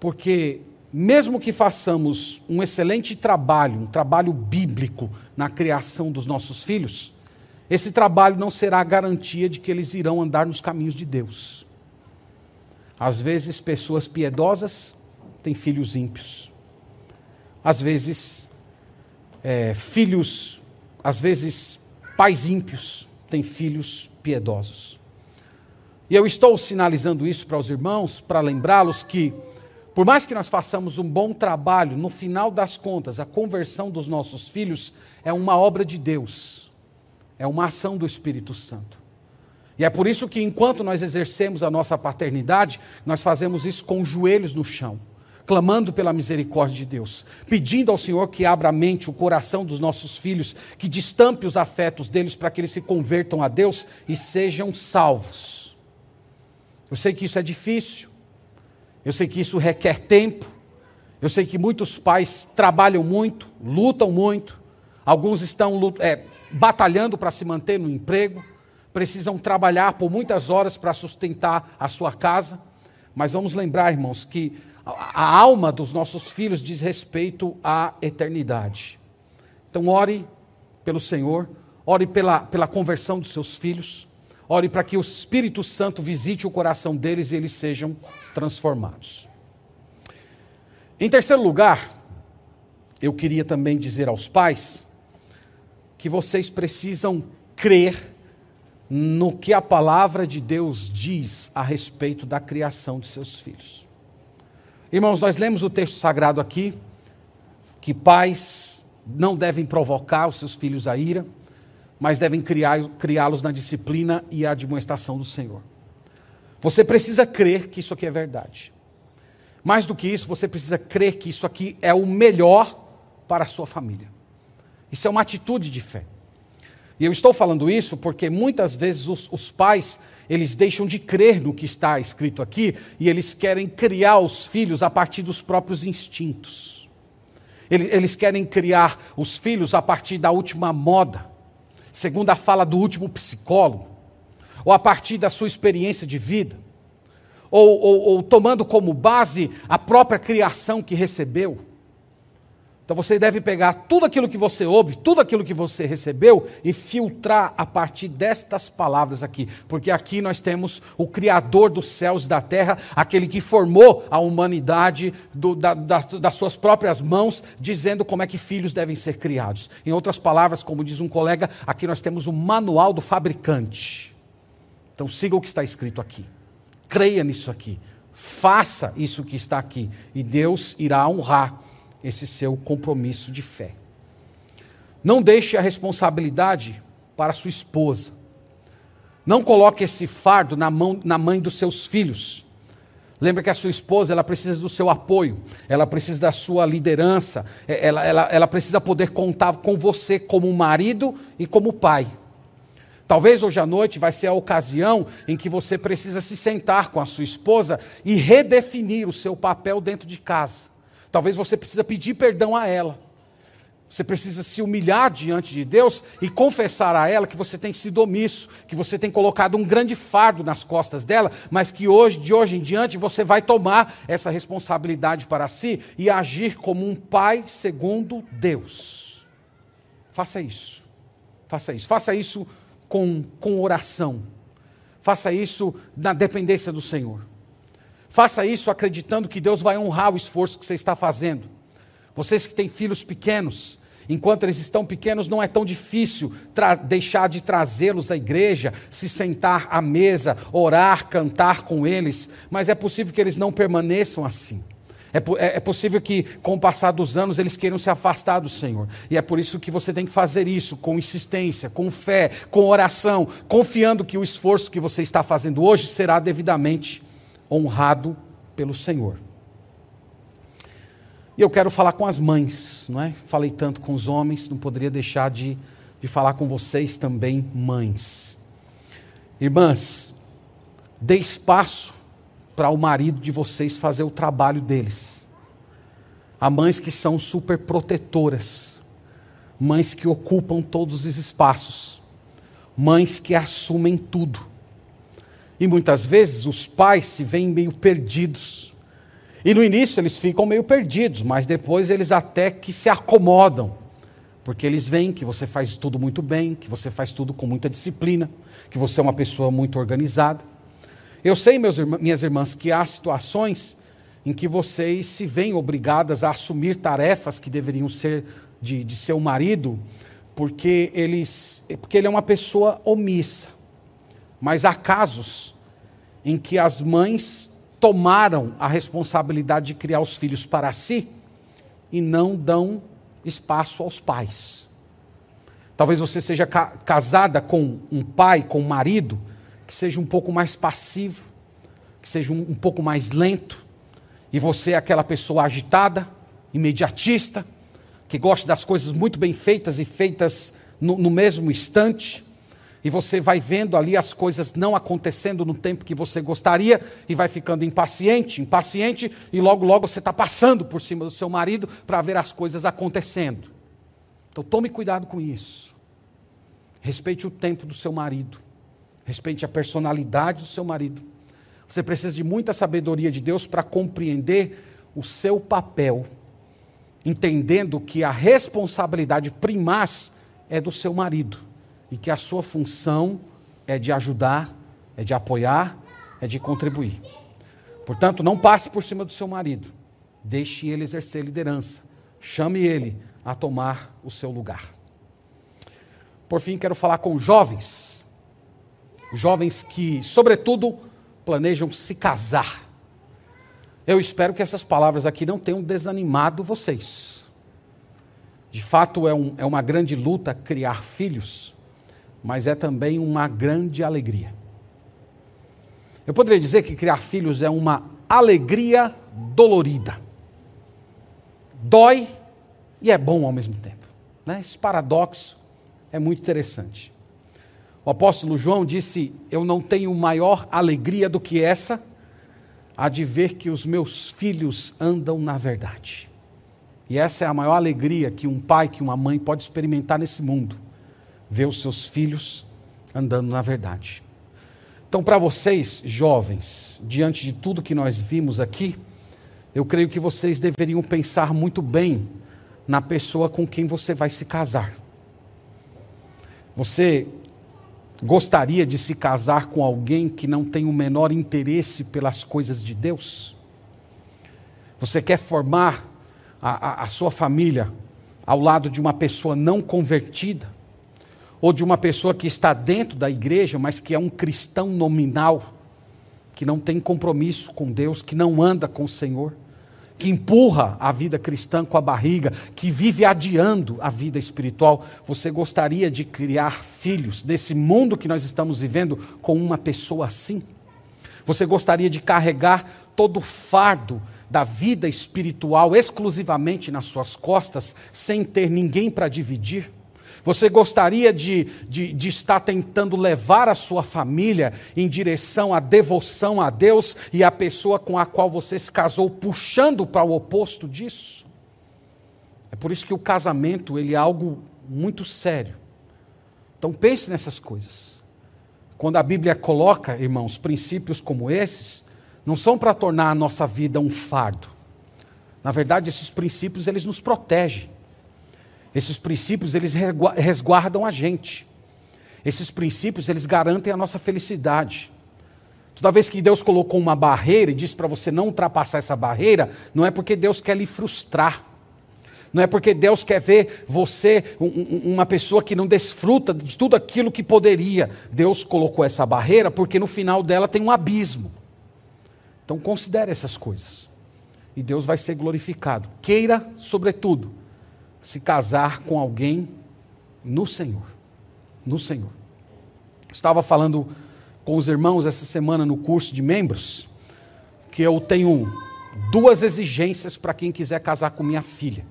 porque mesmo que façamos um excelente trabalho, um trabalho bíblico na criação dos nossos filhos, esse trabalho não será a garantia de que eles irão andar nos caminhos de Deus. Às vezes, pessoas piedosas têm filhos ímpios. Às vezes, é, filhos, às vezes, pais ímpios têm filhos piedosos. E eu estou sinalizando isso para os irmãos, para lembrá-los que, por mais que nós façamos um bom trabalho, no final das contas, a conversão dos nossos filhos é uma obra de Deus, é uma ação do Espírito Santo. E é por isso que, enquanto nós exercemos a nossa paternidade, nós fazemos isso com os joelhos no chão, clamando pela misericórdia de Deus, pedindo ao Senhor que abra a mente, o coração dos nossos filhos, que destampe os afetos deles para que eles se convertam a Deus e sejam salvos. Eu sei que isso é difícil, eu sei que isso requer tempo, eu sei que muitos pais trabalham muito, lutam muito, alguns estão é, batalhando para se manter no emprego precisam trabalhar por muitas horas para sustentar a sua casa, mas vamos lembrar, irmãos, que a alma dos nossos filhos diz respeito à eternidade. Então, ore pelo Senhor, ore pela, pela conversão dos seus filhos, ore para que o Espírito Santo visite o coração deles e eles sejam transformados. Em terceiro lugar, eu queria também dizer aos pais que vocês precisam crer no que a palavra de Deus diz a respeito da criação de seus filhos. Irmãos, nós lemos o texto sagrado aqui, que pais não devem provocar os seus filhos a ira, mas devem criá-los na disciplina e admoestação do Senhor. Você precisa crer que isso aqui é verdade. Mais do que isso, você precisa crer que isso aqui é o melhor para a sua família. Isso é uma atitude de fé. E eu estou falando isso porque muitas vezes os, os, pais eles deixam de crer no que está escrito aqui e eles querem criar os filhos a partir dos próprios instintos. Eles, querem criar os filhos a partir da última moda, segundo a fala do último psicólogo, ou a partir da sua experiência de vida, ou, ou, ou tomando como base a própria criação que recebeu. Então você deve pegar tudo aquilo que você ouve, tudo aquilo que você recebeu e filtrar a partir destas palavras aqui, porque aqui nós temos o Criador dos céus e da terra, aquele que formou a humanidade do, da, da, das suas próprias mãos, dizendo como é que filhos devem ser criados. Em outras palavras, como diz um colega, aqui nós temos o manual do fabricante. Então siga o que está escrito aqui, creia nisso aqui, faça isso que está aqui, e Deus irá honrar esse seu compromisso de fé. Não deixe a responsabilidade para sua esposa. Não coloque esse fardo na, mão, na mãe dos seus filhos. Lembra que a sua esposa ela precisa do seu apoio, ela precisa da sua liderança, é, ela, ela, ela precisa poder contar com você como marido e como pai. Talvez hoje à noite vai ser a ocasião em que você precisa se sentar com a sua esposa e redefinir o seu papel dentro de casa. Talvez você precisa pedir perdão a ela. Você precisa se humilhar diante de Deus e confessar a ela que você tem sido omisso, que você tem colocado um grande fardo nas costas dela, mas que hoje, de hoje em diante, você vai tomar essa responsabilidade para si e agir como um pai segundo Deus. Faça isso. Faça isso. Faça isso com, com oração. Faça isso na dependência do Senhor. Faça isso acreditando que Deus vai honrar o esforço que você está fazendo. Vocês que têm filhos pequenos, Enquanto eles estão pequenos, não é tão difícil deixar de trazê-los à igreja, se sentar à mesa, orar, cantar com eles, mas é possível que eles não permaneçam assim. É, é, é, possível que, com o passar dos anos, eles queiram se afastar do Senhor. E é por isso que você tem que fazer isso com insistência, com fé, com oração, confiando que o esforço que você está fazendo hoje será devidamente honrado pelo Senhor. E eu quero falar com as mães, não é? Falei tanto com os homens, não poderia deixar de, de falar com vocês também, mães. Irmãs, dê espaço para o marido de vocês fazer o trabalho deles. Há mães que são super protetoras, mães que ocupam todos os espaços, mães que assumem tudo. E muitas vezes os pais se veem meio perdidos e no início eles ficam meio perdidos, mas depois eles até que se acomodam, porque eles veem que você faz tudo muito bem, que você faz tudo com muita disciplina, que você é uma pessoa muito organizada. Eu sei, meus, minhas irmãs, que há situações em que vocês se veem obrigadas a assumir tarefas que deveriam ser de, de seu marido, porque, eles, porque ele é uma pessoa omissa. Mas há casos em que as mães tomaram a responsabilidade de criar os filhos para si e não dão espaço aos pais. Talvez você seja ca casada com um pai, com um marido, que seja um pouco mais passivo, que seja um, um pouco mais lento, e você é aquela pessoa agitada, imediatista, que gosta das coisas muito bem feitas e feitas no, no mesmo instante e você vai vendo ali as coisas não acontecendo no tempo que você gostaria e vai ficando impaciente, impaciente, e logo, logo você está passando por cima do seu marido para ver as coisas acontecendo. Então tome cuidado com isso. Respeite o tempo do seu marido, respeite a personalidade do seu marido. Você precisa de muita sabedoria de Deus para compreender o seu papel, entendendo que a responsabilidade primaz é do seu marido e que a sua função é de ajudar, é de apoiar, é de contribuir. Portanto, não passe por cima do seu marido. Deixe ele exercer liderança. Chame ele a tomar o seu lugar. Por fim, quero falar com jovens. Jovens que, sobretudo, planejam se casar. Eu espero que essas palavras aqui não tenham desanimado vocês. De fato, é, um, é uma grande luta criar filhos mas é também uma grande alegria. Eu poderia dizer que criar filhos é uma alegria dolorida. Dói e é bom ao mesmo tempo. Né? Esse paradoxo é muito interessante. O apóstolo João disse: Eu não tenho maior alegria do que essa, a de ver que os meus filhos andam na verdade. E essa é a maior alegria que um pai, que uma mãe pode experimentar nesse mundo ver os seus filhos andando na verdade. Então, para vocês, jovens, diante de tudo que nós vimos aqui, eu creio que vocês deveriam pensar muito bem na pessoa com quem você vai se casar. Você gostaria de se casar com alguém que não tem o menor interesse pelas coisas de Deus? Você quer formar a, a, a sua família ao lado de uma pessoa não convertida? Ou de uma pessoa que está dentro da igreja, mas que é um cristão nominal, que não tem compromisso com Deus, que não anda com o Senhor, que empurra a vida cristã com a barriga, que vive adiando a vida espiritual. Você gostaria de criar filhos nesse mundo que nós estamos vivendo com uma pessoa assim? Você gostaria de carregar todo o fardo da vida espiritual exclusivamente nas suas costas, sem ter ninguém para dividir? Você gostaria de, de, de, estar tentando levar a sua família em direção à devoção a Deus e à pessoa com a qual você se casou, puxando para o oposto disso? É por isso que o casamento ele é algo muito sério. Então pense nessas coisas. Quando a Bíblia coloca, irmãos, princípios como esses, não são para tornar a nossa vida um fardo. Na verdade, esses princípios eles nos protegem. Esses princípios, eles resguardam a gente. Esses princípios, eles garantem a nossa felicidade. Toda vez que Deus colocou uma barreira e disse para você não ultrapassar essa barreira, não é porque Deus quer lhe frustrar. Não é porque Deus quer ver você um, uma pessoa que não desfruta de tudo aquilo que poderia. Deus colocou essa barreira porque no final dela tem um abismo. Então considere essas coisas. E Deus vai ser glorificado. Queira, sobretudo, se casar com alguém no Senhor. No Senhor. Estava falando com os irmãos essa semana no curso de membros que eu tenho duas exigências para quem quiser casar com minha filha.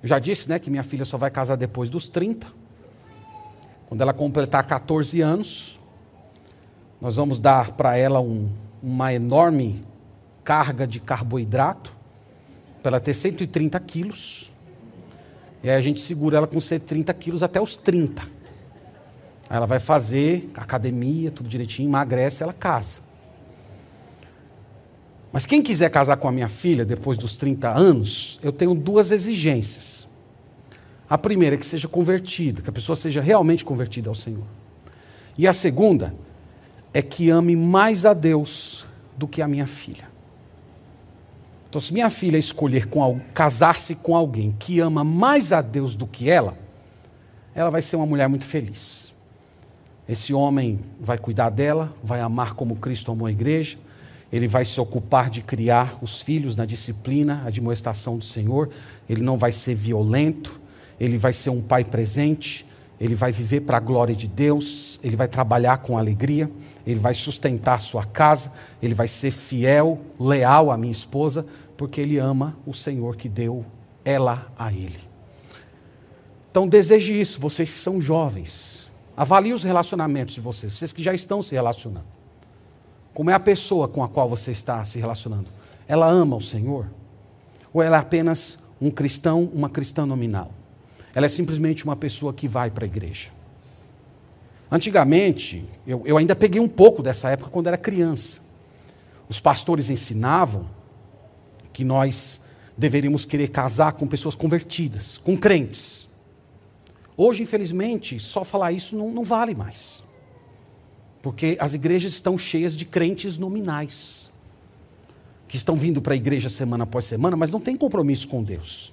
Eu já disse, né, que minha filha só vai casar depois dos 30. Quando ela completar 14 anos, nós vamos dar para ela um, uma enorme carga de carboidrato, para ela ter 130 quilos. E aí a gente segura ela com 130 quilos até os 30. Aí ela vai fazer academia, tudo direitinho, emagrece, ela casa. Mas quem quiser casar com a minha filha depois dos 30 anos, eu tenho duas exigências. A primeira é que seja convertida, que a pessoa seja realmente convertida ao Senhor. E a segunda é que ame mais a Deus do que a minha filha. Então, se minha filha escolher casar-se com alguém que ama mais a Deus do que ela, ela vai ser uma mulher muito feliz. Esse homem vai cuidar dela, vai amar como Cristo amou a igreja, ele vai se ocupar de criar os filhos na disciplina, a admoestação do Senhor, ele não vai ser violento, ele vai ser um pai presente, ele vai viver para a glória de Deus, ele vai trabalhar com alegria, ele vai sustentar sua casa, ele vai ser fiel, leal à minha esposa, porque ele ama o Senhor que deu ela a ele. Então deseje isso, vocês que são jovens. Avalie os relacionamentos de vocês, vocês que já estão se relacionando. Como é a pessoa com a qual você está se relacionando? Ela ama o Senhor? Ou ela é apenas um cristão, uma cristã nominal? Ela é simplesmente uma pessoa que vai para a igreja. Antigamente, eu, eu ainda peguei um pouco dessa época quando era criança. Os pastores ensinavam que nós deveríamos querer casar com pessoas convertidas, com crentes. Hoje, infelizmente, só falar isso não, não vale mais. Porque as igrejas estão cheias de crentes nominais, que estão vindo para a igreja semana após semana, mas não tem compromisso com Deus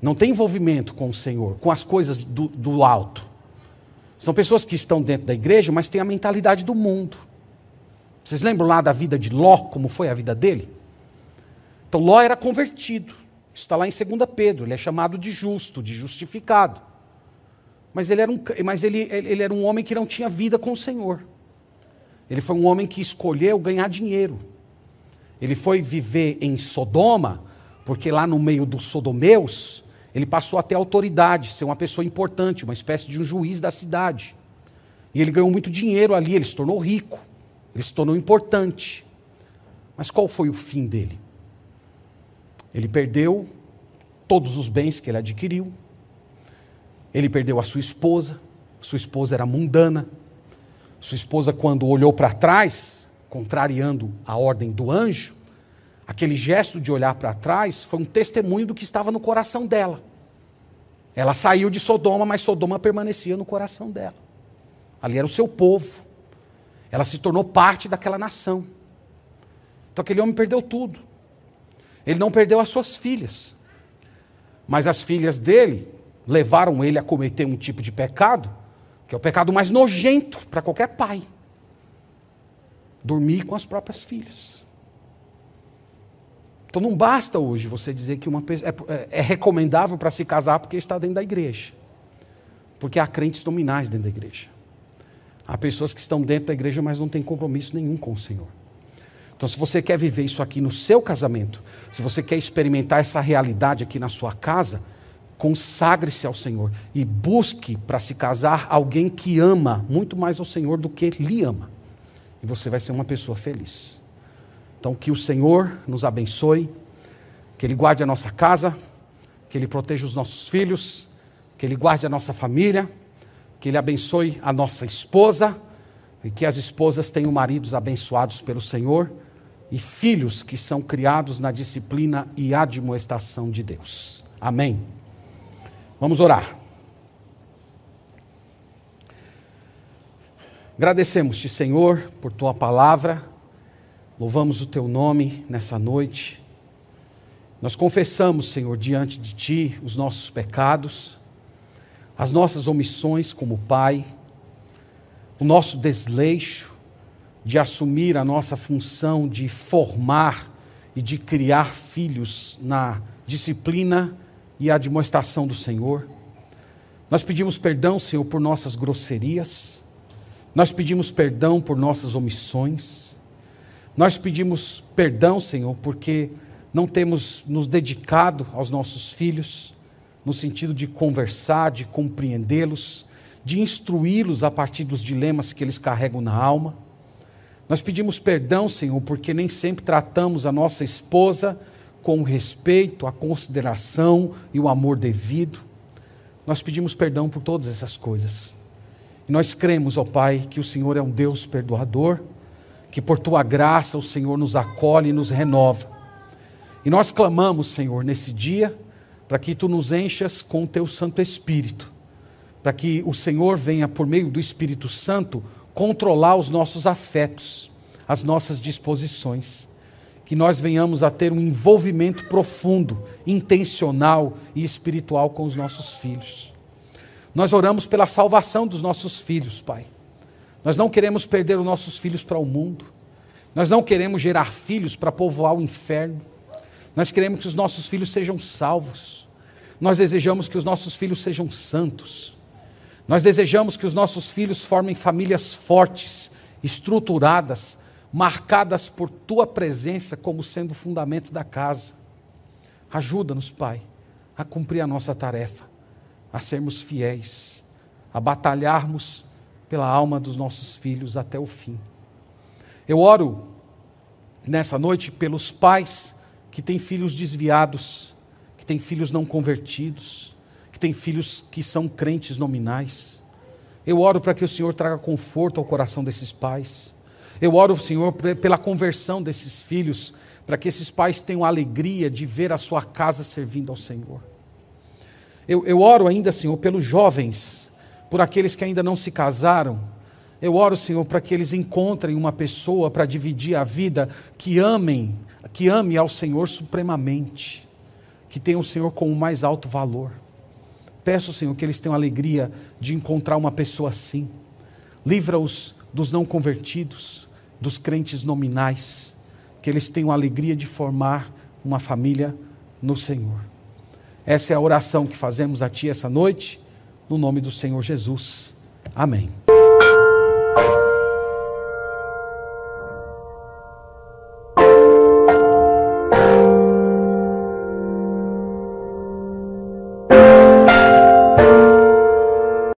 não tem envolvimento com o Senhor, com as coisas do, do alto. São pessoas que estão dentro da igreja, mas têm a mentalidade do mundo. Vocês lembram lá da vida de Ló, como foi a vida dele? Então, Ló era convertido. Isso está lá em 2 Pedro. Ele é chamado de justo, de justificado. Mas, ele era, um, mas ele, ele era um homem que não tinha vida com o Senhor. Ele foi um homem que escolheu ganhar dinheiro. Ele foi viver em Sodoma, porque lá no meio dos sodomeus, ele passou a ter autoridade, ser uma pessoa importante, uma espécie de um juiz da cidade. E ele ganhou muito dinheiro ali, ele se tornou rico, ele se tornou importante. Mas qual foi o fim dele? Ele perdeu todos os bens que ele adquiriu, ele perdeu a sua esposa, sua esposa era mundana, sua esposa, quando olhou para trás, contrariando a ordem do anjo, Aquele gesto de olhar para trás foi um testemunho do que estava no coração dela. Ela saiu de Sodoma, mas Sodoma permanecia no coração dela. Ali era o seu povo. Ela se tornou parte daquela nação. Então aquele homem perdeu tudo. Ele não perdeu as suas filhas. Mas as filhas dele levaram ele a cometer um tipo de pecado, que é o pecado mais nojento para qualquer pai. Dormir com as próprias filhas. Então não basta hoje você dizer que uma pessoa é, é, é recomendável para se casar porque está dentro da igreja. Porque há crentes nominais dentro da igreja. Há pessoas que estão dentro da igreja, mas não têm compromisso nenhum com o Senhor. Então, se você quer viver isso aqui no seu casamento, se você quer experimentar essa realidade aqui na sua casa, consagre-se ao Senhor e busque para se casar alguém que ama muito mais ao Senhor do que lhe ama. E você vai ser uma pessoa feliz. Então, que o Senhor nos abençoe, que Ele guarde a nossa casa, que Ele proteja os nossos filhos, que Ele guarde a nossa família, que Ele abençoe a nossa esposa e que as esposas tenham maridos abençoados pelo Senhor e filhos que são criados na disciplina e admoestação de Deus. Amém. Vamos orar. Agradecemos-te, Senhor, por tua palavra. Louvamos o teu nome nessa noite Nós confessamos, Senhor, diante de Ti os nossos pecados, as nossas omissões como Pai, o nosso desleixo de assumir a nossa função de formar e de criar filhos na disciplina e admoestação do Senhor. Nós pedimos perdão, Senhor, por nossas grosserias, nós pedimos perdão por nossas omissões, nós pedimos perdão, Senhor, porque não temos nos dedicado aos nossos filhos, no sentido de conversar, de compreendê-los, de instruí-los a partir dos dilemas que eles carregam na alma. Nós pedimos perdão, Senhor, porque nem sempre tratamos a nossa esposa com o respeito, a consideração e o amor devido. Nós pedimos perdão por todas essas coisas. E nós cremos, ó Pai, que o Senhor é um Deus perdoador, que por tua graça o Senhor nos acolhe e nos renova e nós clamamos, Senhor, nesse dia, para que tu nos enchas com o teu Santo Espírito, para que o Senhor venha, por meio do Espírito Santo, controlar os nossos afetos, as nossas disposições. Que nós venhamos a ter um envolvimento profundo, intencional e espiritual com os nossos filhos. Nós oramos pela salvação dos nossos filhos, Pai. Nós não queremos perder os nossos filhos para o mundo. Nós não queremos gerar filhos para povoar o inferno. Nós queremos que os nossos filhos sejam salvos. Nós desejamos que os nossos filhos sejam santos. Nós desejamos que os nossos filhos formem famílias fortes, estruturadas, marcadas por tua presença como sendo o fundamento da casa. Ajuda-nos, Pai, a cumprir a nossa tarefa, a sermos fiéis, a batalharmos pela alma dos nossos filhos até o fim. Eu oro nessa noite pelos pais que tem filhos desviados, que tem filhos não convertidos, que tem filhos que são crentes nominais. Eu oro para que o Senhor traga conforto ao coração desses pais. Eu oro, Senhor, pela conversão desses filhos, para que esses pais tenham alegria de ver a sua casa servindo ao Senhor. Eu, eu oro ainda, Senhor, pelos jovens, por aqueles que ainda não se casaram. Eu oro, Senhor, para que eles encontrem uma pessoa para dividir a vida, que amem que ame ao Senhor supremamente, que tenha o Senhor como o mais alto valor. Peço, Senhor, que eles tenham alegria de encontrar uma pessoa assim. Livra-os dos não convertidos, dos crentes nominais, que eles tenham alegria de formar uma família no Senhor. Essa é a oração que fazemos a Ti essa noite, no nome do Senhor Jesus. Amém.